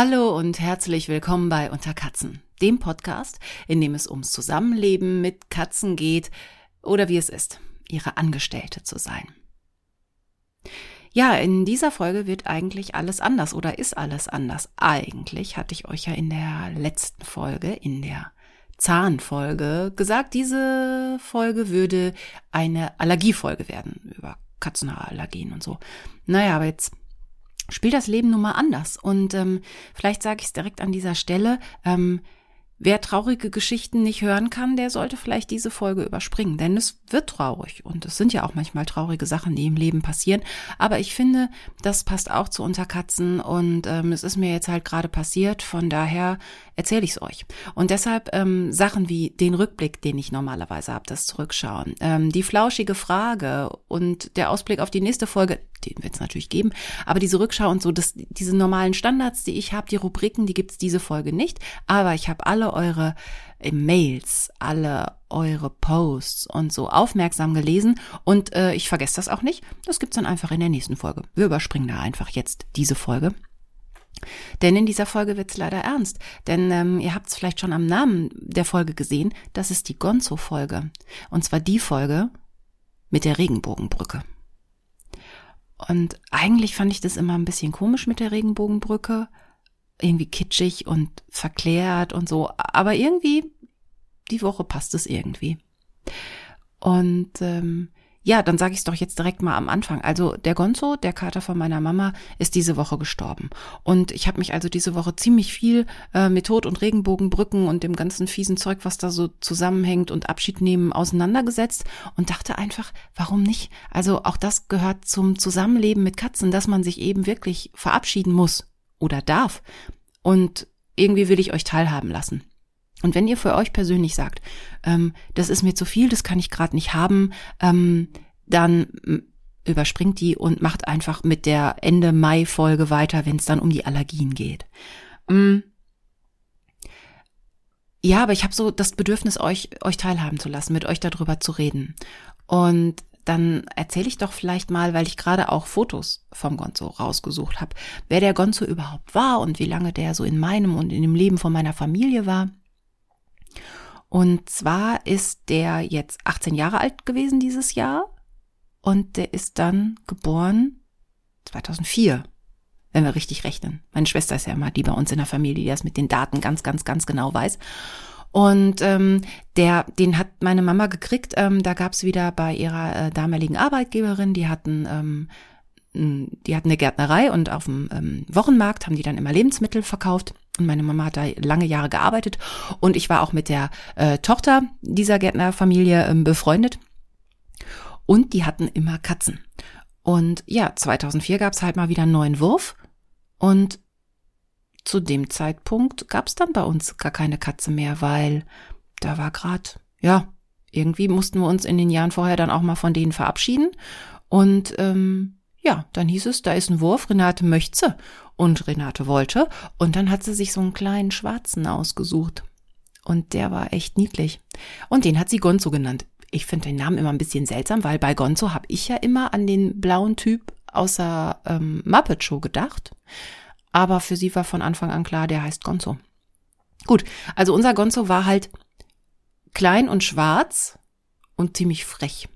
Hallo und herzlich willkommen bei Unter Katzen, dem Podcast, in dem es ums Zusammenleben mit Katzen geht oder wie es ist, ihre Angestellte zu sein. Ja, in dieser Folge wird eigentlich alles anders oder ist alles anders. Eigentlich hatte ich euch ja in der letzten Folge, in der Zahnfolge, gesagt, diese Folge würde eine Allergiefolge werden über Katzenhaarallergien und so. Naja, aber jetzt spielt das Leben nun mal anders. Und ähm, vielleicht sage ich es direkt an dieser Stelle. Ähm, Wer traurige Geschichten nicht hören kann, der sollte vielleicht diese Folge überspringen, denn es wird traurig und es sind ja auch manchmal traurige Sachen, die im Leben passieren. Aber ich finde, das passt auch zu Unterkatzen und ähm, es ist mir jetzt halt gerade passiert, von daher erzähle ich es euch. Und deshalb ähm, Sachen wie den Rückblick, den ich normalerweise habe, das Zurückschauen, ähm, die flauschige Frage und der Ausblick auf die nächste Folge, den wird es natürlich geben, aber diese Rückschau und so, das, diese normalen Standards, die ich habe, die Rubriken, die gibt's diese Folge nicht, aber ich habe alle eure äh, Mails, alle eure Posts und so aufmerksam gelesen und äh, ich vergesse das auch nicht. Das gibt's dann einfach in der nächsten Folge. Wir überspringen da einfach jetzt diese Folge. Denn in dieser Folge wird's leider ernst. Denn ähm, ihr habt es vielleicht schon am Namen der Folge gesehen, das ist die Gonzo-Folge. Und zwar die Folge mit der Regenbogenbrücke. Und eigentlich fand ich das immer ein bisschen komisch mit der Regenbogenbrücke. Irgendwie kitschig und verklärt und so. Aber irgendwie, die Woche passt es irgendwie. Und ähm, ja, dann sage ich es doch jetzt direkt mal am Anfang. Also der Gonzo, der Kater von meiner Mama, ist diese Woche gestorben. Und ich habe mich also diese Woche ziemlich viel äh, mit Tod und Regenbogenbrücken und dem ganzen fiesen Zeug, was da so zusammenhängt und Abschied nehmen, auseinandergesetzt und dachte einfach, warum nicht? Also auch das gehört zum Zusammenleben mit Katzen, dass man sich eben wirklich verabschieden muss oder darf. Und irgendwie will ich euch teilhaben lassen. Und wenn ihr für euch persönlich sagt, ähm, das ist mir zu viel, das kann ich gerade nicht haben, ähm, dann überspringt die und macht einfach mit der Ende Mai Folge weiter, wenn es dann um die Allergien geht. Mm. Ja, aber ich habe so das Bedürfnis, euch euch teilhaben zu lassen, mit euch darüber zu reden. Und dann erzähle ich doch vielleicht mal, weil ich gerade auch Fotos vom Gonzo rausgesucht habe, wer der Gonzo überhaupt war und wie lange der so in meinem und in dem Leben von meiner Familie war. Und zwar ist der jetzt 18 Jahre alt gewesen dieses Jahr und der ist dann geboren 2004, wenn wir richtig rechnen. Meine Schwester ist ja immer die bei uns in der Familie, die das mit den Daten ganz, ganz, ganz genau weiß. Und ähm, der, den hat meine Mama gekriegt. Ähm, da gab's wieder bei ihrer äh, damaligen Arbeitgeberin, die hatten ähm, die hatten eine Gärtnerei und auf dem ähm, Wochenmarkt haben die dann immer Lebensmittel verkauft. Und meine Mama hat da lange Jahre gearbeitet und ich war auch mit der äh, Tochter dieser Gärtnerfamilie ähm, befreundet. Und die hatten immer Katzen. Und ja, 2004 gab es halt mal wieder einen neuen Wurf. Und zu dem Zeitpunkt gab es dann bei uns gar keine Katze mehr, weil da war grad, ja, irgendwie mussten wir uns in den Jahren vorher dann auch mal von denen verabschieden. Und ähm, ja, dann hieß es, da ist ein Wurf, Renate möchte und Renate wollte. Und dann hat sie sich so einen kleinen schwarzen ausgesucht. Und der war echt niedlich. Und den hat sie Gonzo genannt. Ich finde den Namen immer ein bisschen seltsam, weil bei Gonzo habe ich ja immer an den blauen Typ außer ähm, Muppet Show gedacht. Aber für sie war von Anfang an klar, der heißt Gonzo. Gut, also unser Gonzo war halt klein und schwarz und ziemlich frech.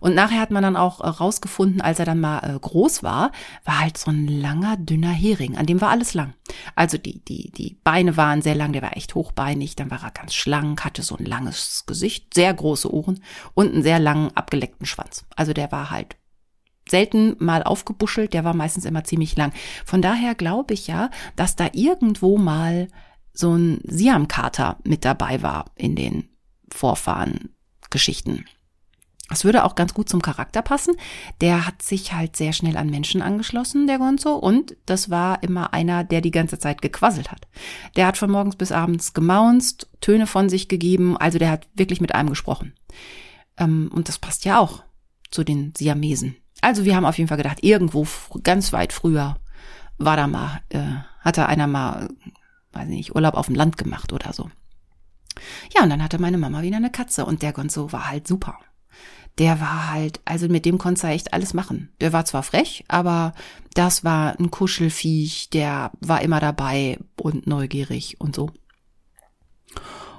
Und nachher hat man dann auch äh, rausgefunden, als er dann mal äh, groß war, war halt so ein langer, dünner Hering. An dem war alles lang. Also die, die, die Beine waren sehr lang, der war echt hochbeinig, dann war er ganz schlank, hatte so ein langes Gesicht, sehr große Ohren und einen sehr langen, abgeleckten Schwanz. Also der war halt selten mal aufgebuschelt, der war meistens immer ziemlich lang. Von daher glaube ich ja, dass da irgendwo mal so ein Siamkater mit dabei war in den Vorfahren-Geschichten. Das würde auch ganz gut zum Charakter passen. Der hat sich halt sehr schnell an Menschen angeschlossen, der Gonzo. Und das war immer einer, der die ganze Zeit gequasselt hat. Der hat von morgens bis abends gemaunzt, Töne von sich gegeben. Also der hat wirklich mit einem gesprochen. Ähm, und das passt ja auch zu den Siamesen. Also wir haben auf jeden Fall gedacht, irgendwo ganz weit früher war da mal, äh, hatte einer mal, weiß nicht, Urlaub auf dem Land gemacht oder so. Ja, und dann hatte meine Mama wieder eine Katze und der Gonzo war halt super. Der war halt, also mit dem konntest du echt alles machen. Der war zwar frech, aber das war ein Kuschelfiech, der war immer dabei und neugierig und so.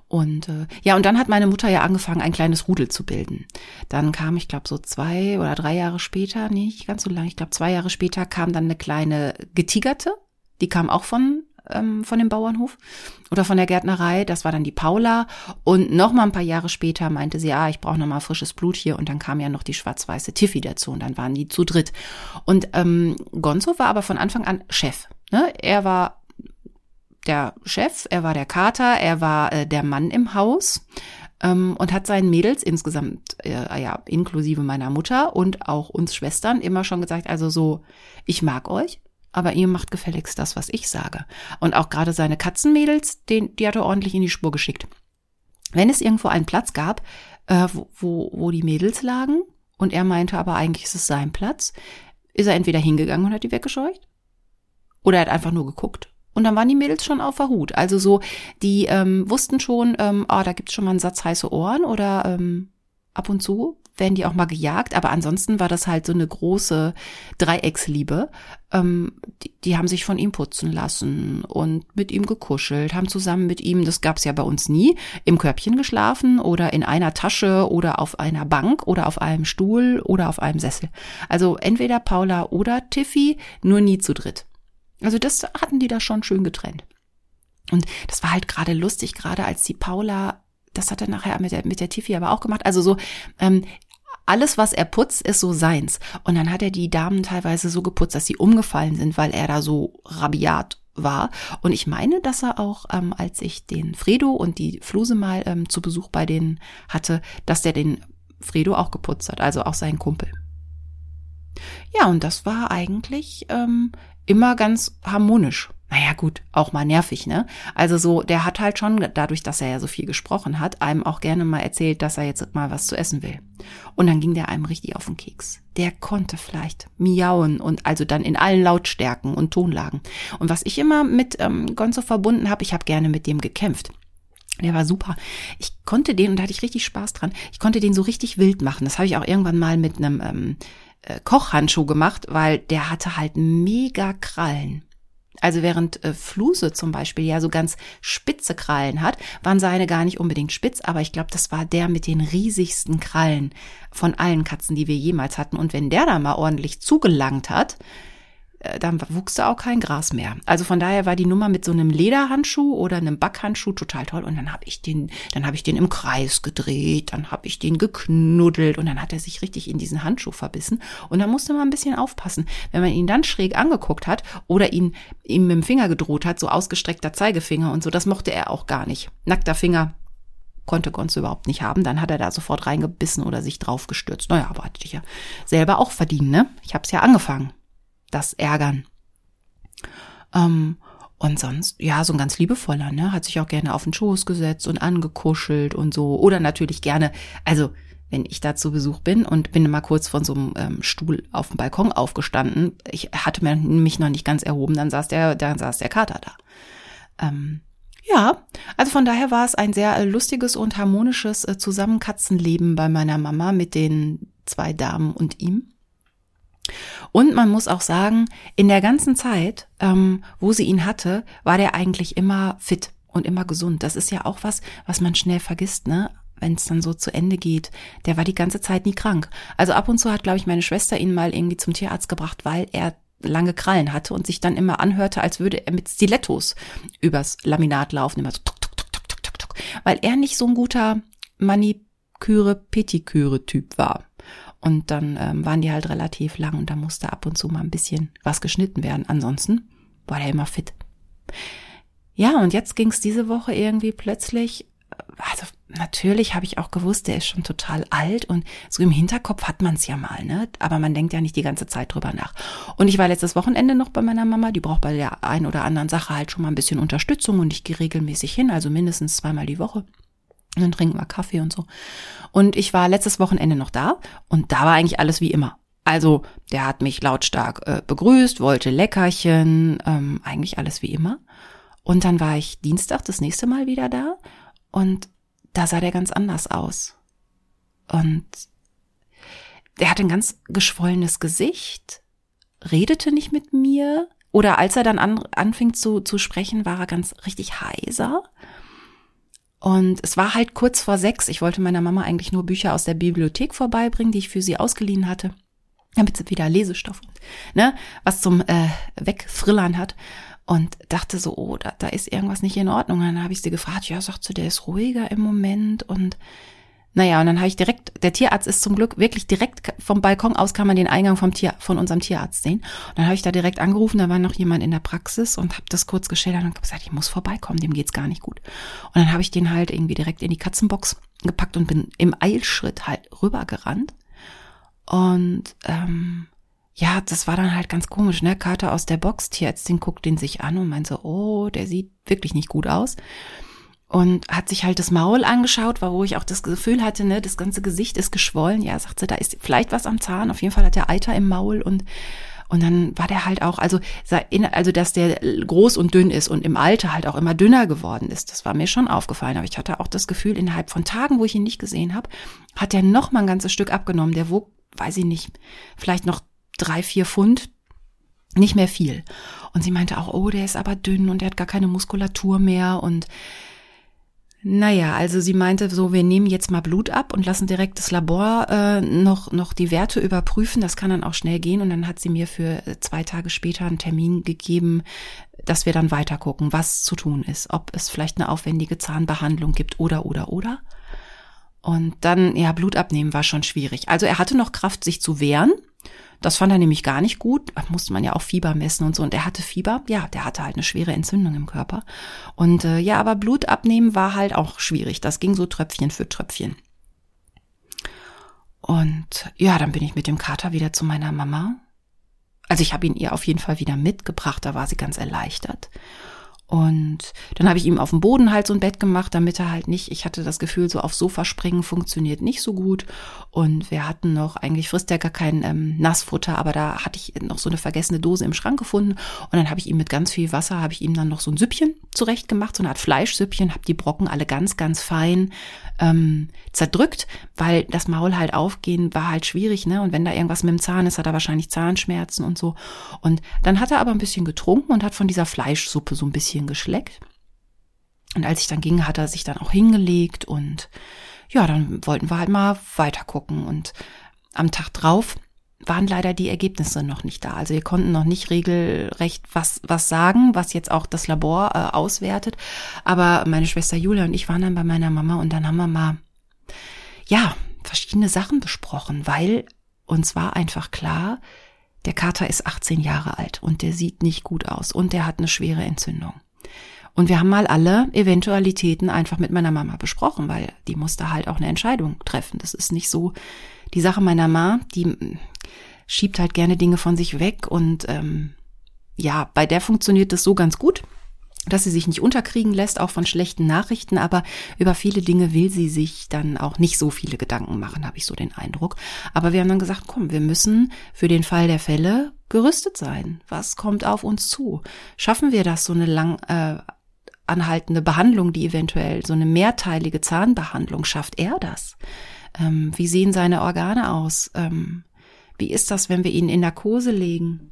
Und äh, ja, und dann hat meine Mutter ja angefangen, ein kleines Rudel zu bilden. Dann kam, ich glaube, so zwei oder drei Jahre später, nee, nicht ganz so lange, ich glaube, zwei Jahre später kam dann eine kleine getigerte. Die kam auch von ähm, von dem Bauernhof oder von der Gärtnerei. Das war dann die Paula. Und noch mal ein paar Jahre später meinte sie, ah, ich brauche noch mal frisches Blut hier. Und dann kam ja noch die schwarz-weiße Tiffy dazu. Und dann waren die zu dritt. Und ähm, Gonzo war aber von Anfang an Chef. Ne? Er war der Chef, er war der Kater, er war äh, der Mann im Haus ähm, und hat seinen Mädels insgesamt, äh, ja, inklusive meiner Mutter und auch uns Schwestern immer schon gesagt, also so, ich mag euch, aber ihr macht gefälligst das, was ich sage. Und auch gerade seine Katzenmädels, den, die hat er ordentlich in die Spur geschickt. Wenn es irgendwo einen Platz gab, äh, wo, wo, die Mädels lagen, und er meinte aber eigentlich ist es sein Platz, ist er entweder hingegangen und hat die weggescheucht, oder er hat einfach nur geguckt. Und dann waren die Mädels schon auf der Hut. Also so, die ähm, wussten schon, ähm, oh, da gibt's schon mal einen Satz heiße Ohren oder ähm, ab und zu werden die auch mal gejagt, aber ansonsten war das halt so eine große Dreiecksliebe. Ähm, die, die haben sich von ihm putzen lassen und mit ihm gekuschelt, haben zusammen mit ihm, das gab's ja bei uns nie, im Körbchen geschlafen oder in einer Tasche oder auf einer Bank oder auf einem Stuhl oder auf einem Sessel. Also entweder Paula oder Tiffy, nur nie zu dritt. Also das hatten die da schon schön getrennt. Und das war halt gerade lustig, gerade als die Paula das hat er nachher mit der, mit der Tiffy aber auch gemacht. Also so, ähm, alles, was er putzt, ist so seins. Und dann hat er die Damen teilweise so geputzt, dass sie umgefallen sind, weil er da so rabiat war. Und ich meine, dass er auch, ähm, als ich den Fredo und die Fluse mal ähm, zu Besuch bei denen hatte, dass der den Fredo auch geputzt hat, also auch seinen Kumpel. Ja, und das war eigentlich ähm, immer ganz harmonisch naja gut, auch mal nervig, ne? Also so, der hat halt schon, dadurch, dass er ja so viel gesprochen hat, einem auch gerne mal erzählt, dass er jetzt mal was zu essen will. Und dann ging der einem richtig auf den Keks. Der konnte vielleicht miauen und also dann in allen Lautstärken und Tonlagen. Und was ich immer mit ähm, Gonzo verbunden habe, ich habe gerne mit dem gekämpft. Der war super. Ich konnte den, und da hatte ich richtig Spaß dran, ich konnte den so richtig wild machen. Das habe ich auch irgendwann mal mit einem ähm, äh, Kochhandschuh gemacht, weil der hatte halt mega Krallen. Also während äh, Fluse zum Beispiel ja so ganz spitze Krallen hat, waren seine gar nicht unbedingt spitz, aber ich glaube, das war der mit den riesigsten Krallen von allen Katzen, die wir jemals hatten. Und wenn der da mal ordentlich zugelangt hat, dann wuchs da auch kein Gras mehr. Also von daher war die Nummer mit so einem Lederhandschuh oder einem Backhandschuh total toll. Und dann habe ich den, dann habe ich den im Kreis gedreht, dann habe ich den geknuddelt und dann hat er sich richtig in diesen Handschuh verbissen. Und da musste man ein bisschen aufpassen, wenn man ihn dann schräg angeguckt hat oder ihn ihm mit dem Finger gedroht hat, so ausgestreckter Zeigefinger und so. Das mochte er auch gar nicht. Nackter Finger konnte Gonzo überhaupt nicht haben. Dann hat er da sofort reingebissen oder sich draufgestürzt. Naja, aber hatte ich ja selber auch verdient, ne? Ich habe es ja angefangen das ärgern. Ähm, und sonst, ja, so ein ganz liebevoller, ne? Hat sich auch gerne auf den Schoß gesetzt und angekuschelt und so. Oder natürlich gerne, also wenn ich da zu Besuch bin und bin mal kurz von so einem ähm, Stuhl auf dem Balkon aufgestanden, ich hatte mich noch nicht ganz erhoben, dann saß der, dann saß der Kater da. Ähm, ja, also von daher war es ein sehr äh, lustiges und harmonisches äh, Zusammenkatzenleben bei meiner Mama mit den zwei Damen und ihm. Und man muss auch sagen, in der ganzen Zeit, ähm, wo sie ihn hatte, war der eigentlich immer fit und immer gesund. Das ist ja auch was, was man schnell vergisst, ne? wenn es dann so zu Ende geht. Der war die ganze Zeit nie krank. Also ab und zu hat, glaube ich, meine Schwester ihn mal irgendwie zum Tierarzt gebracht, weil er lange Krallen hatte und sich dann immer anhörte, als würde er mit Stilettos übers Laminat laufen, immer so tuk, tuk, tuk, tuk, tuk, tuk, weil er nicht so ein guter Maniküre, Petiküre Typ war. Und dann ähm, waren die halt relativ lang und da musste ab und zu mal ein bisschen was geschnitten werden. Ansonsten war der immer fit. Ja, und jetzt ging es diese Woche irgendwie plötzlich, also natürlich habe ich auch gewusst, der ist schon total alt und so im Hinterkopf hat man es ja mal, ne? Aber man denkt ja nicht die ganze Zeit drüber nach. Und ich war letztes Wochenende noch bei meiner Mama, die braucht bei der einen oder anderen Sache halt schon mal ein bisschen Unterstützung und ich gehe regelmäßig hin, also mindestens zweimal die Woche. Und dann trinken wir Kaffee und so. Und ich war letztes Wochenende noch da und da war eigentlich alles wie immer. Also der hat mich lautstark äh, begrüßt, wollte Leckerchen, ähm, eigentlich alles wie immer. Und dann war ich Dienstag das nächste Mal wieder da und da sah der ganz anders aus. Und der hatte ein ganz geschwollenes Gesicht, redete nicht mit mir. Oder als er dann an, anfing zu, zu sprechen, war er ganz richtig heiser. Und es war halt kurz vor sechs. Ich wollte meiner Mama eigentlich nur Bücher aus der Bibliothek vorbeibringen, die ich für sie ausgeliehen hatte, damit sie wieder Lesestoff, ne, was zum äh, Wegfrillern hat. Und dachte so, oh, da, da ist irgendwas nicht in Ordnung. Und dann habe ich sie gefragt, ja, sagt sie, der ist ruhiger im Moment und naja, und dann habe ich direkt, der Tierarzt ist zum Glück wirklich direkt vom Balkon aus kann man den Eingang vom Tier, von unserem Tierarzt sehen. Und dann habe ich da direkt angerufen, da war noch jemand in der Praxis und habe das kurz geschildert und gesagt, ich muss vorbeikommen, dem geht's gar nicht gut. Und dann habe ich den halt irgendwie direkt in die Katzenbox gepackt und bin im Eilschritt halt rübergerannt. Und ähm, ja, das war dann halt ganz komisch, ne? Kater aus der Box, Tierärztin guckt den sich an und meint so, oh, der sieht wirklich nicht gut aus und hat sich halt das Maul angeschaut, war wo ich auch das Gefühl hatte, ne, das ganze Gesicht ist geschwollen. Ja, sagt sie, da ist vielleicht was am Zahn. Auf jeden Fall hat der Eiter im Maul und und dann war der halt auch, also, also dass der groß und dünn ist und im Alter halt auch immer dünner geworden ist. Das war mir schon aufgefallen. Aber ich hatte auch das Gefühl, innerhalb von Tagen, wo ich ihn nicht gesehen habe, hat der noch mal ein ganzes Stück abgenommen. Der wog, weiß ich nicht, vielleicht noch drei, vier Pfund, nicht mehr viel. Und sie meinte auch, oh, der ist aber dünn und der hat gar keine Muskulatur mehr und naja, also sie meinte so, wir nehmen jetzt mal Blut ab und lassen direkt das Labor äh, noch, noch die Werte überprüfen. Das kann dann auch schnell gehen. Und dann hat sie mir für äh, zwei Tage später einen Termin gegeben, dass wir dann weiter gucken, was zu tun ist. Ob es vielleicht eine aufwendige Zahnbehandlung gibt oder, oder, oder. Und dann, ja, Blut abnehmen war schon schwierig. Also er hatte noch Kraft, sich zu wehren. Das fand er nämlich gar nicht gut. Da musste man ja auch Fieber messen und so. Und er hatte Fieber. Ja, der hatte halt eine schwere Entzündung im Körper. Und äh, ja, aber Blut abnehmen war halt auch schwierig. Das ging so Tröpfchen für Tröpfchen. Und ja, dann bin ich mit dem Kater wieder zu meiner Mama. Also ich habe ihn ihr auf jeden Fall wieder mitgebracht. Da war sie ganz erleichtert. Und dann habe ich ihm auf dem Boden halt so ein Bett gemacht, damit er halt nicht, ich hatte das Gefühl, so auf Sofa springen funktioniert nicht so gut. Und wir hatten noch, eigentlich frisst er gar kein ähm, Nassfutter, aber da hatte ich noch so eine vergessene Dose im Schrank gefunden. Und dann habe ich ihm mit ganz viel Wasser, habe ich ihm dann noch so ein Süppchen zurecht gemacht, so eine Art Fleischsüppchen, habe die Brocken alle ganz, ganz fein ähm, zerdrückt, weil das Maul halt aufgehen war halt schwierig, ne? Und wenn da irgendwas mit dem Zahn ist, hat er wahrscheinlich Zahnschmerzen und so. Und dann hat er aber ein bisschen getrunken und hat von dieser Fleischsuppe so ein bisschen geschleckt. Und als ich dann ging, hat er sich dann auch hingelegt und ja, dann wollten wir halt mal weiter gucken. Und am Tag drauf waren leider die Ergebnisse noch nicht da. Also wir konnten noch nicht regelrecht was, was sagen, was jetzt auch das Labor äh, auswertet. Aber meine Schwester Julia und ich waren dann bei meiner Mama und dann haben wir mal, ja, verschiedene Sachen besprochen, weil uns war einfach klar, der Kater ist 18 Jahre alt und der sieht nicht gut aus und der hat eine schwere Entzündung. Und wir haben mal alle Eventualitäten einfach mit meiner Mama besprochen, weil die musste halt auch eine Entscheidung treffen. Das ist nicht so die Sache meiner Ma, die schiebt halt gerne Dinge von sich weg und ähm, ja, bei der funktioniert das so ganz gut, dass sie sich nicht unterkriegen lässt, auch von schlechten Nachrichten, aber über viele Dinge will sie sich dann auch nicht so viele Gedanken machen, habe ich so den Eindruck. Aber wir haben dann gesagt, komm, wir müssen für den Fall der Fälle gerüstet sein. Was kommt auf uns zu? Schaffen wir das, so eine lang äh, anhaltende Behandlung, die eventuell so eine mehrteilige Zahnbehandlung schafft er das? Ähm, wie sehen seine Organe aus? Ähm, wie ist das, wenn wir ihn in Narkose legen?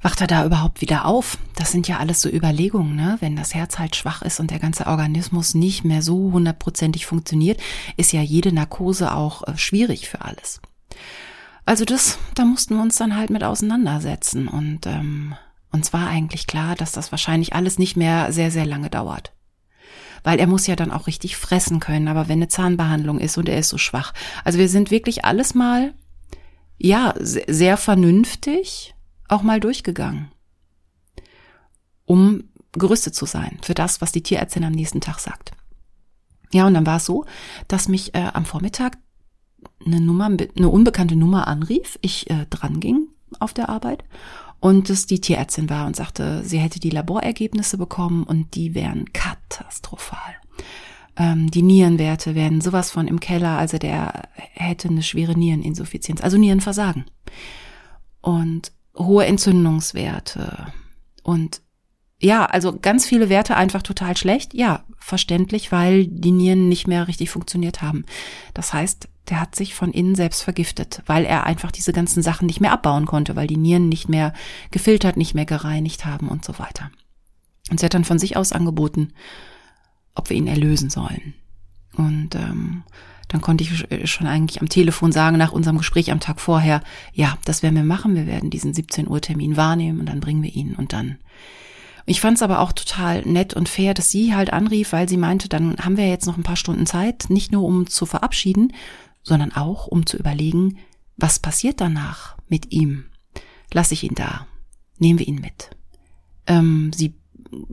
Wacht er da überhaupt wieder auf? Das sind ja alles so Überlegungen, ne? Wenn das Herz halt schwach ist und der ganze Organismus nicht mehr so hundertprozentig funktioniert, ist ja jede Narkose auch äh, schwierig für alles. Also das, da mussten wir uns dann halt mit auseinandersetzen und ähm, uns war eigentlich klar, dass das wahrscheinlich alles nicht mehr sehr, sehr lange dauert. Weil er muss ja dann auch richtig fressen können, aber wenn eine Zahnbehandlung ist und er ist so schwach. Also wir sind wirklich alles mal ja, sehr vernünftig auch mal durchgegangen, um gerüstet zu sein für das, was die Tierärztin am nächsten Tag sagt. Ja, und dann war es so, dass mich äh, am Vormittag eine Nummer, eine unbekannte Nummer anrief, ich äh, dran ging auf der Arbeit und es die Tierärztin war und sagte, sie hätte die Laborergebnisse bekommen und die wären katastrophal. Ähm, die Nierenwerte werden sowas von im Keller, also der hätte eine schwere Niereninsuffizienz, also Nierenversagen. Und hohe Entzündungswerte. Und ja, also ganz viele Werte einfach total schlecht. Ja, verständlich, weil die Nieren nicht mehr richtig funktioniert haben. Das heißt, der hat sich von innen selbst vergiftet, weil er einfach diese ganzen Sachen nicht mehr abbauen konnte, weil die Nieren nicht mehr gefiltert, nicht mehr gereinigt haben und so weiter. Und sie hat dann von sich aus angeboten, ob wir ihn erlösen sollen. Und ähm, dann konnte ich schon eigentlich am Telefon sagen, nach unserem Gespräch am Tag vorher, ja, das werden wir machen, wir werden diesen 17 Uhr Termin wahrnehmen und dann bringen wir ihn und dann ich fand es aber auch total nett und fair, dass sie halt anrief, weil sie meinte, dann haben wir jetzt noch ein paar Stunden Zeit, nicht nur um zu verabschieden, sondern auch um zu überlegen, was passiert danach mit ihm. Lass ich ihn da? Nehmen wir ihn mit? Ähm, sie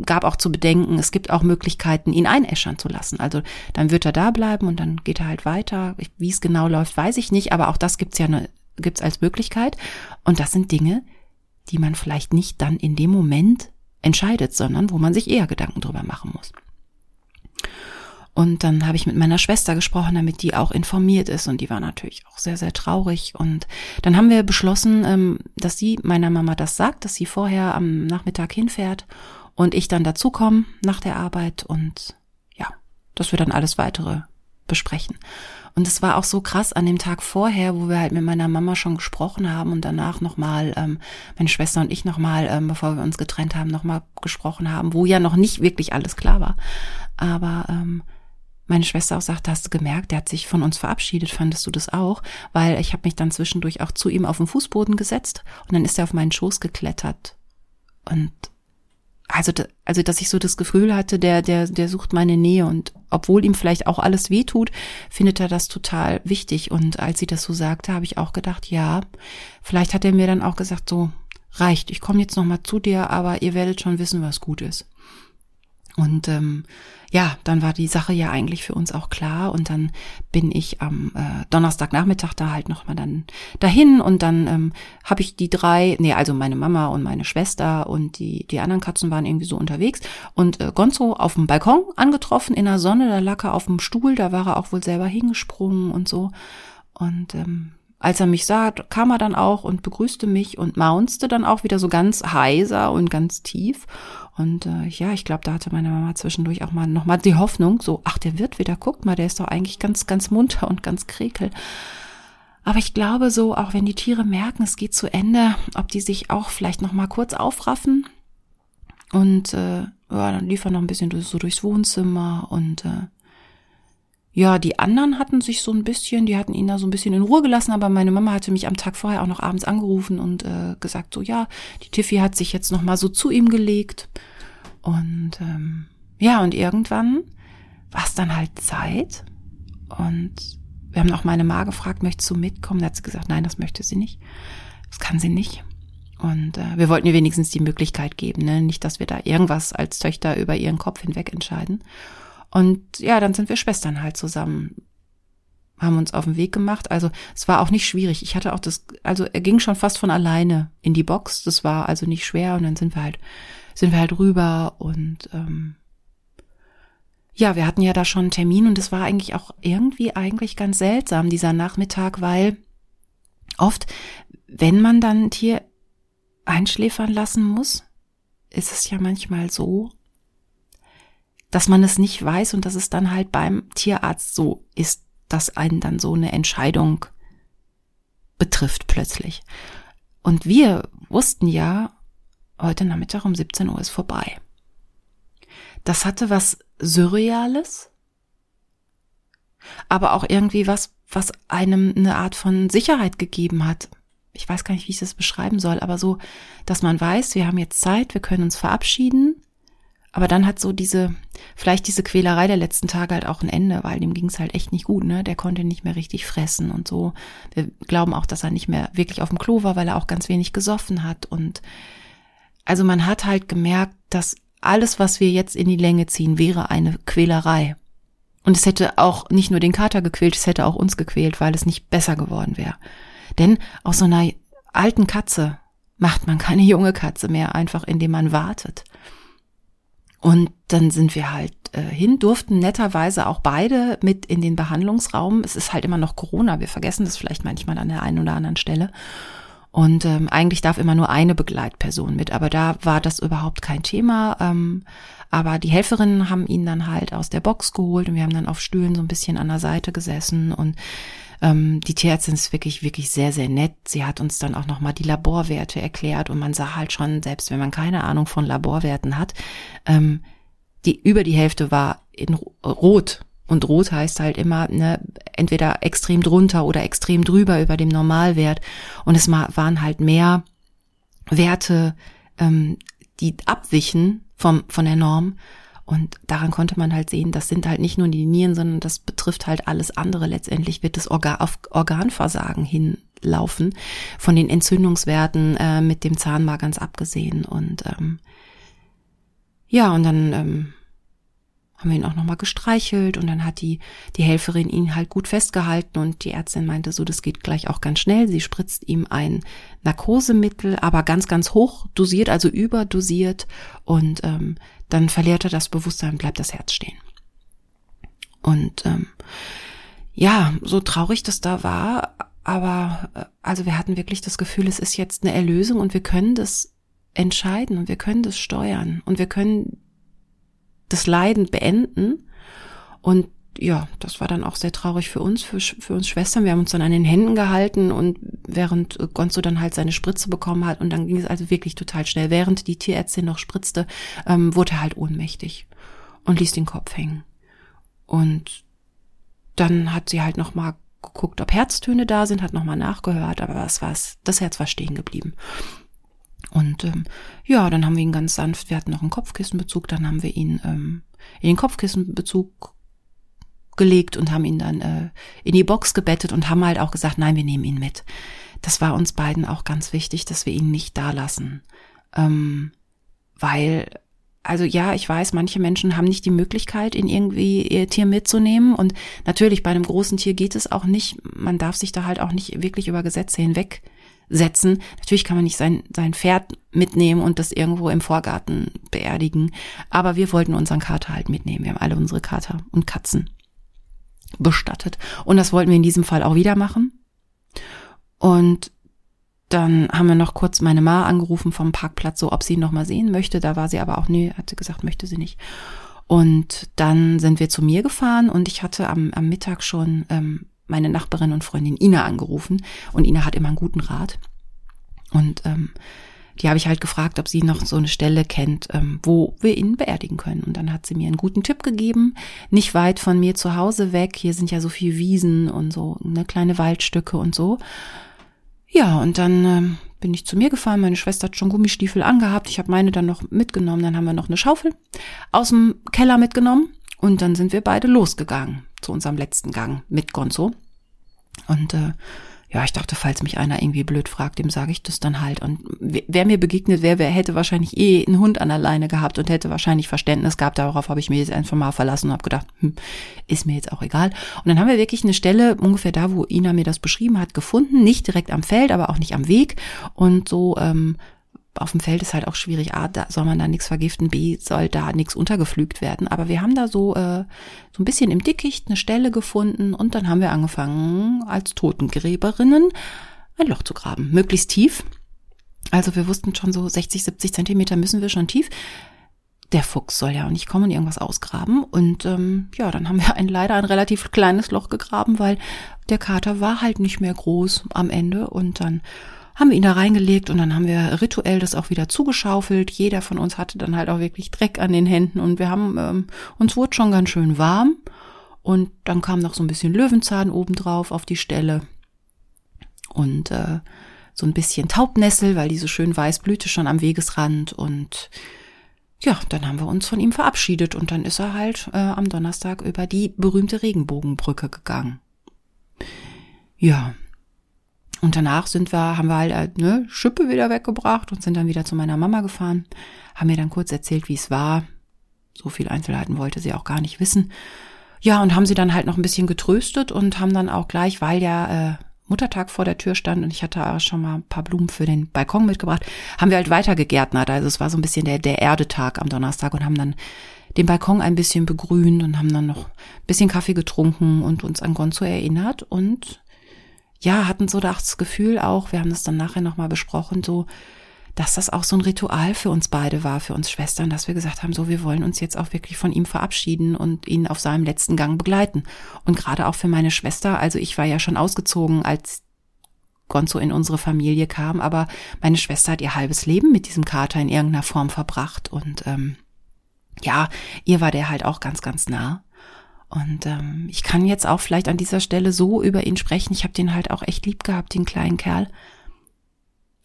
gab auch zu bedenken, es gibt auch Möglichkeiten, ihn einäschern zu lassen. Also dann wird er da bleiben und dann geht er halt weiter. Wie es genau läuft, weiß ich nicht, aber auch das gibt's ja eine, gibt's als Möglichkeit. Und das sind Dinge, die man vielleicht nicht dann in dem Moment entscheidet, sondern wo man sich eher Gedanken drüber machen muss. Und dann habe ich mit meiner Schwester gesprochen, damit die auch informiert ist. Und die war natürlich auch sehr, sehr traurig. Und dann haben wir beschlossen, ähm, dass sie meiner Mama das sagt, dass sie vorher am Nachmittag hinfährt und ich dann dazukomme nach der Arbeit und ja, dass wir dann alles weitere besprechen. Und es war auch so krass an dem Tag vorher, wo wir halt mit meiner Mama schon gesprochen haben und danach nochmal, ähm, meine Schwester und ich nochmal, ähm, bevor wir uns getrennt haben, nochmal gesprochen haben, wo ja noch nicht wirklich alles klar war. Aber ähm, meine Schwester auch sagte, hast du gemerkt, der hat sich von uns verabschiedet, fandest du das auch? Weil ich habe mich dann zwischendurch auch zu ihm auf den Fußboden gesetzt und dann ist er auf meinen Schoß geklettert. Und also, also, dass ich so das Gefühl hatte, der, der, der sucht meine Nähe und obwohl ihm vielleicht auch alles weh tut, findet er das total wichtig. Und als sie das so sagte, habe ich auch gedacht, ja, vielleicht hat er mir dann auch gesagt, so, reicht, ich komme jetzt nochmal zu dir, aber ihr werdet schon wissen, was gut ist. Und ähm, ja, dann war die Sache ja eigentlich für uns auch klar. Und dann bin ich am äh, Donnerstagnachmittag da halt nochmal dann dahin. Und dann ähm, habe ich die drei, nee, also meine Mama und meine Schwester und die die anderen Katzen waren irgendwie so unterwegs. Und äh, Gonzo auf dem Balkon angetroffen in der Sonne, da lag er auf dem Stuhl, da war er auch wohl selber hingesprungen und so. Und ähm, als er mich sah, kam er dann auch und begrüßte mich und maunzte dann auch wieder so ganz heiser und ganz tief. Und äh, ja, ich glaube, da hatte meine Mama zwischendurch auch mal nochmal die Hoffnung, so, ach, der wird wieder, guck mal, der ist doch eigentlich ganz, ganz munter und ganz krekel. Aber ich glaube so, auch wenn die Tiere merken, es geht zu Ende, ob die sich auch vielleicht nochmal kurz aufraffen. Und äh, ja, dann lief er noch ein bisschen so durchs Wohnzimmer und äh, ja, die anderen hatten sich so ein bisschen, die hatten ihn da so ein bisschen in Ruhe gelassen, aber meine Mama hatte mich am Tag vorher auch noch abends angerufen und äh, gesagt, so ja, die Tiffy hat sich jetzt noch mal so zu ihm gelegt. Und ähm, ja, und irgendwann war es dann halt Zeit. Und wir haben auch meine Ma gefragt, möchtest du mitkommen? Da hat sie gesagt, nein, das möchte sie nicht. Das kann sie nicht. Und äh, wir wollten ihr wenigstens die Möglichkeit geben, ne? nicht, dass wir da irgendwas als Töchter über ihren Kopf hinweg entscheiden. Und ja, dann sind wir Schwestern halt zusammen haben uns auf den Weg gemacht. Also es war auch nicht schwierig. Ich hatte auch das, also er ging schon fast von alleine in die Box. Das war also nicht schwer. Und dann sind wir halt, sind wir halt rüber und ähm, ja, wir hatten ja da schon einen Termin und es war eigentlich auch irgendwie eigentlich ganz seltsam dieser Nachmittag, weil oft, wenn man dann ein Tier einschläfern lassen muss, ist es ja manchmal so, dass man es nicht weiß und dass es dann halt beim Tierarzt so ist, dass einen dann so eine Entscheidung betrifft plötzlich. Und wir wussten ja, heute Nachmittag um 17 Uhr ist vorbei. Das hatte was Surreales, aber auch irgendwie was, was einem eine Art von Sicherheit gegeben hat. Ich weiß gar nicht, wie ich das beschreiben soll, aber so, dass man weiß, wir haben jetzt Zeit, wir können uns verabschieden aber dann hat so diese, vielleicht diese Quälerei der letzten Tage halt auch ein Ende, weil dem ging es halt echt nicht gut, ne? Der konnte nicht mehr richtig fressen und so. Wir glauben auch, dass er nicht mehr wirklich auf dem Klo war, weil er auch ganz wenig gesoffen hat. Und also man hat halt gemerkt, dass alles, was wir jetzt in die Länge ziehen, wäre eine Quälerei. Und es hätte auch nicht nur den Kater gequält, es hätte auch uns gequält, weil es nicht besser geworden wäre. Denn aus so einer alten Katze macht man keine junge Katze mehr, einfach indem man wartet. Und dann sind wir halt äh, hin, durften netterweise auch beide mit in den Behandlungsraum. Es ist halt immer noch Corona, wir vergessen das vielleicht manchmal an der einen oder anderen Stelle. Und ähm, eigentlich darf immer nur eine Begleitperson mit, aber da war das überhaupt kein Thema. Ähm, aber die Helferinnen haben ihn dann halt aus der Box geholt und wir haben dann auf Stühlen so ein bisschen an der Seite gesessen und ähm, die Tierärztin ist wirklich, wirklich sehr, sehr nett. Sie hat uns dann auch nochmal die Laborwerte erklärt und man sah halt schon, selbst wenn man keine Ahnung von Laborwerten hat, ähm, die über die Hälfte war in Rot. Und rot heißt halt immer, ne, entweder extrem drunter oder extrem drüber über dem Normalwert. Und es waren halt mehr Werte, ähm, die abwichen vom, von der Norm. Und daran konnte man halt sehen, das sind halt nicht nur die Nieren, sondern das betrifft halt alles andere. Letztendlich wird das Organ, auf Organversagen hinlaufen, von den Entzündungswerten äh, mit dem Zahnmal ganz abgesehen. Und ähm, ja, und dann ähm, haben wir ihn auch nochmal gestreichelt und dann hat die, die Helferin ihn halt gut festgehalten und die Ärztin meinte so, das geht gleich auch ganz schnell. Sie spritzt ihm ein Narkosemittel, aber ganz, ganz hoch dosiert, also überdosiert und ähm, dann verliert er das Bewusstsein, bleibt das Herz stehen. Und ähm, ja, so traurig das da war, aber äh, also wir hatten wirklich das Gefühl, es ist jetzt eine Erlösung und wir können das entscheiden und wir können das steuern und wir können das Leiden beenden. Und ja, das war dann auch sehr traurig für uns, für, für uns Schwestern. Wir haben uns dann an den Händen gehalten und während Gonzo dann halt seine Spritze bekommen hat und dann ging es also wirklich total schnell. Während die Tierärztin noch spritzte, ähm, wurde er halt ohnmächtig und ließ den Kopf hängen. Und dann hat sie halt noch mal geguckt, ob Herztöne da sind, hat noch mal nachgehört, aber was war's? Das Herz war stehen geblieben. Und ähm, ja, dann haben wir ihn ganz sanft, wir hatten noch einen Kopfkissenbezug, dann haben wir ihn ähm, in den Kopfkissenbezug gelegt und haben ihn dann äh, in die Box gebettet und haben halt auch gesagt, nein, wir nehmen ihn mit. Das war uns beiden auch ganz wichtig, dass wir ihn nicht da lassen. Ähm, weil, also ja, ich weiß, manche Menschen haben nicht die Möglichkeit, ihn irgendwie ihr Tier mitzunehmen. Und natürlich, bei einem großen Tier geht es auch nicht. Man darf sich da halt auch nicht wirklich über Gesetze hinweg setzen. Natürlich kann man nicht sein, sein Pferd mitnehmen und das irgendwo im Vorgarten beerdigen. Aber wir wollten unseren Kater halt mitnehmen. Wir haben alle unsere Kater und Katzen bestattet. Und das wollten wir in diesem Fall auch wieder machen. Und dann haben wir noch kurz meine Ma angerufen vom Parkplatz, so ob sie ihn noch mal sehen möchte. Da war sie aber auch, nee, hat sie gesagt, möchte sie nicht. Und dann sind wir zu mir gefahren und ich hatte am, am Mittag schon ähm, meine Nachbarin und Freundin Ina angerufen und Ina hat immer einen guten Rat. Und ähm, die habe ich halt gefragt, ob sie noch so eine Stelle kennt, ähm, wo wir ihn beerdigen können. Und dann hat sie mir einen guten Tipp gegeben, nicht weit von mir zu Hause weg. Hier sind ja so viel Wiesen und so ne, kleine Waldstücke und so. Ja, und dann ähm, bin ich zu mir gefahren. Meine Schwester hat schon Gummistiefel angehabt. Ich habe meine dann noch mitgenommen. Dann haben wir noch eine Schaufel aus dem Keller mitgenommen. Und dann sind wir beide losgegangen zu unserem letzten Gang mit Gonzo. Und äh, ja, ich dachte, falls mich einer irgendwie blöd fragt, dem sage ich das dann halt. Und wer mir begegnet wäre, wer hätte wahrscheinlich eh einen Hund an der Leine gehabt und hätte wahrscheinlich Verständnis gehabt. Darauf habe ich mir jetzt einfach mal verlassen und habe gedacht, hm, ist mir jetzt auch egal. Und dann haben wir wirklich eine Stelle ungefähr da, wo Ina mir das beschrieben hat, gefunden. Nicht direkt am Feld, aber auch nicht am Weg. Und so ähm, auf dem Feld ist halt auch schwierig. A, da soll man da nichts vergiften, B, soll da nichts untergepflügt werden. Aber wir haben da so, äh, so ein bisschen im Dickicht eine Stelle gefunden und dann haben wir angefangen, als Totengräberinnen ein Loch zu graben. Möglichst tief. Also wir wussten schon so 60, 70 Zentimeter müssen wir schon tief. Der Fuchs soll ja auch nicht kommen und irgendwas ausgraben. Und ähm, ja, dann haben wir ein, leider ein relativ kleines Loch gegraben, weil der Kater war halt nicht mehr groß am Ende. Und dann haben wir ihn da reingelegt und dann haben wir rituell das auch wieder zugeschaufelt. Jeder von uns hatte dann halt auch wirklich Dreck an den Händen und wir haben, ähm, uns wurde schon ganz schön warm. Und dann kam noch so ein bisschen Löwenzahn obendrauf auf die Stelle. Und äh, so ein bisschen Taubnessel, weil diese schön weiß blühte schon am Wegesrand. Und ja, dann haben wir uns von ihm verabschiedet und dann ist er halt äh, am Donnerstag über die berühmte Regenbogenbrücke gegangen. Ja, und danach sind wir, haben wir halt äh, ne, Schippe wieder weggebracht und sind dann wieder zu meiner Mama gefahren, haben mir dann kurz erzählt, wie es war. So viel Einzelheiten wollte sie auch gar nicht wissen. Ja, und haben sie dann halt noch ein bisschen getröstet und haben dann auch gleich, weil ja äh, Muttertag vor der Tür stand und ich hatte auch schon mal ein paar Blumen für den Balkon mitgebracht, haben wir halt weiter gegärtnert. Also es war so ein bisschen der, der Erdetag am Donnerstag und haben dann den Balkon ein bisschen begrünt und haben dann noch ein bisschen Kaffee getrunken und uns an Gonzo erinnert und ja, hatten so das Gefühl auch, wir haben das dann nachher nochmal besprochen, so, dass das auch so ein Ritual für uns beide war, für uns Schwestern, dass wir gesagt haben, so, wir wollen uns jetzt auch wirklich von ihm verabschieden und ihn auf seinem letzten Gang begleiten. Und gerade auch für meine Schwester, also ich war ja schon ausgezogen, als Gonzo in unsere Familie kam, aber meine Schwester hat ihr halbes Leben mit diesem Kater in irgendeiner Form verbracht und ähm, ja, ihr war der halt auch ganz, ganz nah. Und ähm, ich kann jetzt auch vielleicht an dieser Stelle so über ihn sprechen. Ich habe den halt auch echt lieb gehabt, den kleinen Kerl.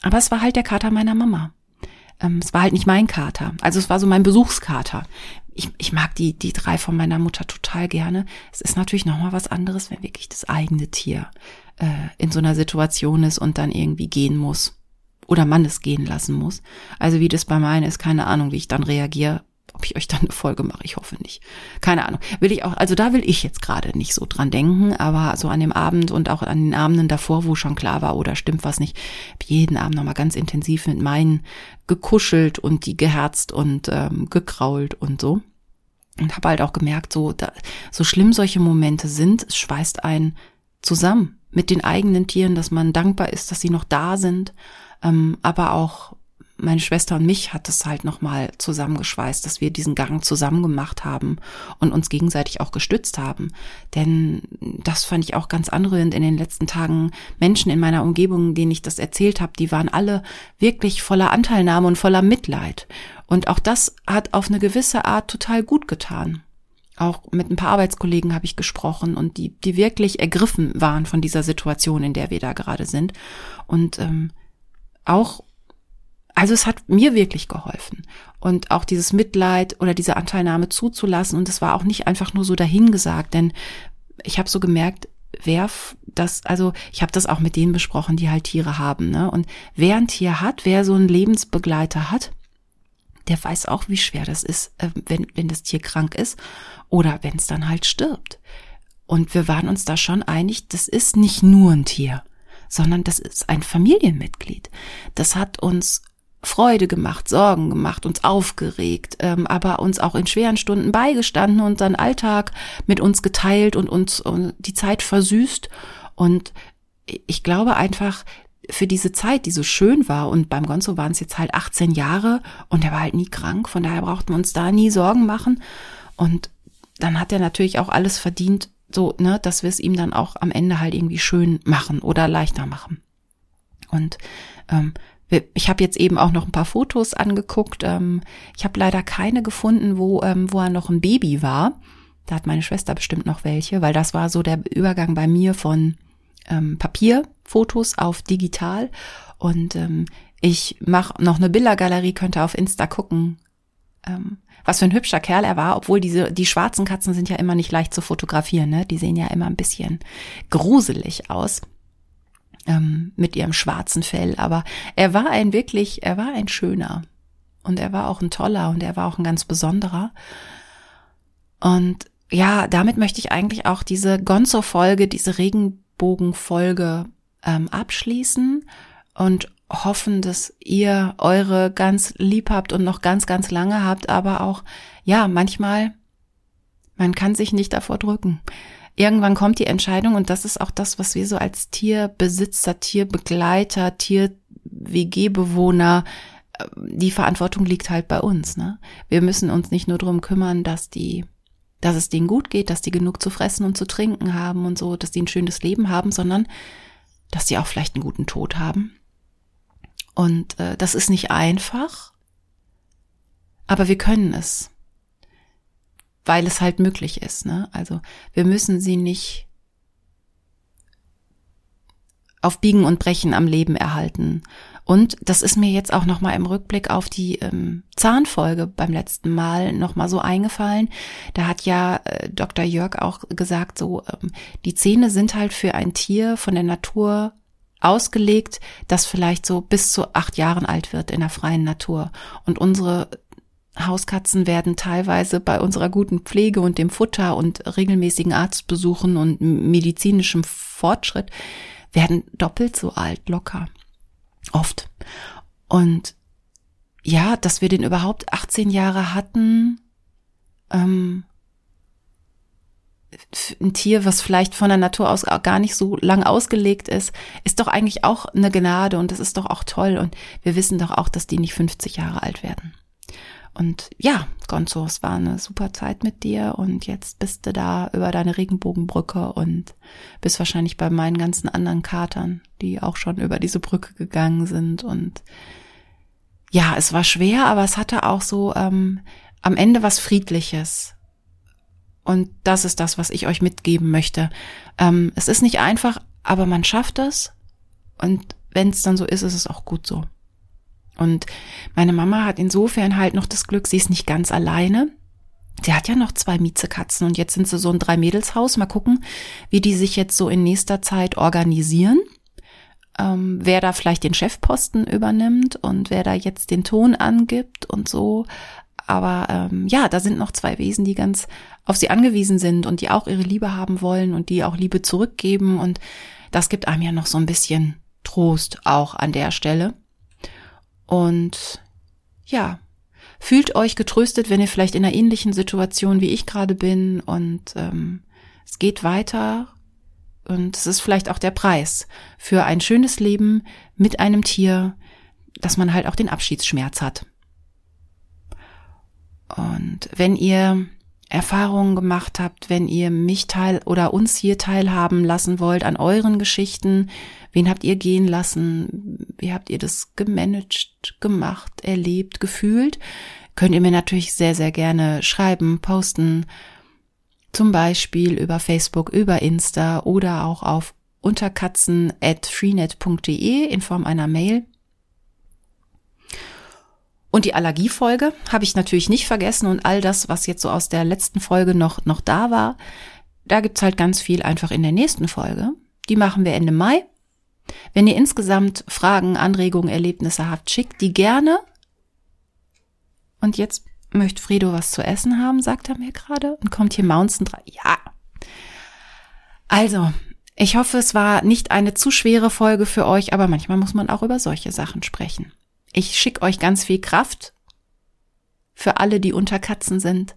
Aber es war halt der Kater meiner Mama. Ähm, es war halt nicht mein Kater. Also es war so mein Besuchskater. Ich, ich mag die, die drei von meiner Mutter total gerne. Es ist natürlich nochmal was anderes, wenn wirklich das eigene Tier äh, in so einer Situation ist und dann irgendwie gehen muss. Oder man es gehen lassen muss. Also wie das bei meinen ist, keine Ahnung, wie ich dann reagiere ob ich euch dann eine Folge mache, ich hoffe nicht. Keine Ahnung. Will ich auch, also da will ich jetzt gerade nicht so dran denken, aber so an dem Abend und auch an den Abenden davor, wo schon klar war, oder stimmt was nicht, hab jeden Abend nochmal ganz intensiv mit meinen gekuschelt und die geherzt und ähm, gekrault und so. Und habe halt auch gemerkt, so, da, so schlimm solche Momente sind, es schweißt einen zusammen mit den eigenen Tieren, dass man dankbar ist, dass sie noch da sind, ähm, aber auch meine Schwester und mich hat es halt nochmal zusammengeschweißt, dass wir diesen Gang zusammen gemacht haben und uns gegenseitig auch gestützt haben. Denn das fand ich auch ganz anrührend in den letzten Tagen. Menschen in meiner Umgebung, denen ich das erzählt habe, die waren alle wirklich voller Anteilnahme und voller Mitleid. Und auch das hat auf eine gewisse Art total gut getan. Auch mit ein paar Arbeitskollegen habe ich gesprochen und die, die wirklich ergriffen waren von dieser Situation, in der wir da gerade sind. Und ähm, auch also es hat mir wirklich geholfen. Und auch dieses Mitleid oder diese Anteilnahme zuzulassen. Und es war auch nicht einfach nur so dahingesagt, denn ich habe so gemerkt, wer das, also ich habe das auch mit denen besprochen, die halt Tiere haben. Ne? Und wer ein Tier hat, wer so einen Lebensbegleiter hat, der weiß auch, wie schwer das ist, äh, wenn, wenn das Tier krank ist oder wenn es dann halt stirbt. Und wir waren uns da schon einig, das ist nicht nur ein Tier, sondern das ist ein Familienmitglied. Das hat uns Freude gemacht, Sorgen gemacht, uns aufgeregt, ähm, aber uns auch in schweren Stunden beigestanden und unseren Alltag mit uns geteilt und uns und die Zeit versüßt. Und ich glaube einfach, für diese Zeit, die so schön war, und beim Gonzo waren es jetzt halt 18 Jahre und er war halt nie krank, von daher brauchten wir uns da nie Sorgen machen. Und dann hat er natürlich auch alles verdient, so, ne, dass wir es ihm dann auch am Ende halt irgendwie schön machen oder leichter machen. Und ähm, ich habe jetzt eben auch noch ein paar Fotos angeguckt. Ähm, ich habe leider keine gefunden, wo, ähm, wo er noch ein Baby war. Da hat meine Schwester bestimmt noch welche, weil das war so der Übergang bei mir von ähm, Papierfotos auf digital. Und ähm, ich mache noch eine Bildergalerie, könnt ihr auf Insta gucken. Ähm, was für ein hübscher Kerl er war, obwohl diese, die schwarzen Katzen sind ja immer nicht leicht zu fotografieren, ne? Die sehen ja immer ein bisschen gruselig aus ähm, mit ihrem schwarzen Fell. Aber er war ein wirklich, er war ein schöner. Und er war auch ein toller und er war auch ein ganz besonderer. Und ja, damit möchte ich eigentlich auch diese Gonzo-Folge, diese Regenbogen-Folge ähm, abschließen und hoffen, dass ihr eure ganz lieb habt und noch ganz, ganz lange habt, aber auch, ja, manchmal, man kann sich nicht davor drücken irgendwann kommt die Entscheidung und das ist auch das, was wir so als Tierbesitzer, Tierbegleiter, Tier-WG-Bewohner, äh, die Verantwortung liegt halt bei uns. Ne? Wir müssen uns nicht nur darum kümmern, dass die, dass es denen gut geht, dass die genug zu fressen und zu trinken haben und so, dass die ein schönes Leben haben, sondern dass die auch vielleicht einen guten Tod haben. Und äh, das ist nicht einfach, aber wir können es weil es halt möglich ist. Ne? Also wir müssen sie nicht auf Biegen und Brechen am Leben erhalten. Und das ist mir jetzt auch nochmal im Rückblick auf die ähm, Zahnfolge beim letzten Mal nochmal so eingefallen. Da hat ja äh, Dr. Jörg auch gesagt, so ähm, die Zähne sind halt für ein Tier von der Natur ausgelegt, das vielleicht so bis zu acht Jahren alt wird in der freien Natur. Und unsere Hauskatzen werden teilweise bei unserer guten Pflege und dem Futter und regelmäßigen Arztbesuchen und medizinischem Fortschritt werden doppelt so alt locker. Oft. Und ja, dass wir den überhaupt 18 Jahre hatten, ähm, ein Tier, was vielleicht von der Natur aus gar nicht so lang ausgelegt ist, ist doch eigentlich auch eine Gnade und das ist doch auch toll. Und wir wissen doch auch, dass die nicht 50 Jahre alt werden. Und ja, Gonzo, es war eine super Zeit mit dir und jetzt bist du da über deine Regenbogenbrücke und bist wahrscheinlich bei meinen ganzen anderen Katern, die auch schon über diese Brücke gegangen sind. Und ja, es war schwer, aber es hatte auch so ähm, am Ende was Friedliches. Und das ist das, was ich euch mitgeben möchte. Ähm, es ist nicht einfach, aber man schafft es. Und wenn es dann so ist, ist es auch gut so. Und meine Mama hat insofern halt noch das Glück, sie ist nicht ganz alleine. Sie hat ja noch zwei Miezekatzen und jetzt sind sie so ein Drei-Mädels-Haus. Mal gucken, wie die sich jetzt so in nächster Zeit organisieren. Ähm, wer da vielleicht den Chefposten übernimmt und wer da jetzt den Ton angibt und so. Aber ähm, ja, da sind noch zwei Wesen, die ganz auf sie angewiesen sind und die auch ihre Liebe haben wollen und die auch Liebe zurückgeben. Und das gibt einem ja noch so ein bisschen Trost auch an der Stelle. Und ja, fühlt euch getröstet, wenn ihr vielleicht in einer ähnlichen Situation wie ich gerade bin und ähm, es geht weiter und es ist vielleicht auch der Preis für ein schönes Leben mit einem Tier, dass man halt auch den Abschiedsschmerz hat. Und wenn ihr Erfahrungen gemacht habt, wenn ihr mich teil oder uns hier teilhaben lassen wollt an euren Geschichten. Wen habt ihr gehen lassen? Wie habt ihr das gemanagt, gemacht, erlebt, gefühlt? Könnt ihr mir natürlich sehr, sehr gerne schreiben, posten. Zum Beispiel über Facebook, über Insta oder auch auf unterkatzen at freenet.de in Form einer Mail. Und die Allergiefolge habe ich natürlich nicht vergessen und all das, was jetzt so aus der letzten Folge noch, noch da war, da gibt's halt ganz viel einfach in der nächsten Folge. Die machen wir Ende Mai. Wenn ihr insgesamt Fragen, Anregungen, Erlebnisse habt, schickt die gerne. Und jetzt möchte Fredo was zu essen haben, sagt er mir gerade und kommt hier Mountain dran. Ja. Also, ich hoffe, es war nicht eine zu schwere Folge für euch, aber manchmal muss man auch über solche Sachen sprechen. Ich schicke euch ganz viel Kraft für alle, die unter Katzen sind.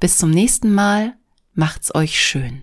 Bis zum nächsten Mal. Macht's euch schön.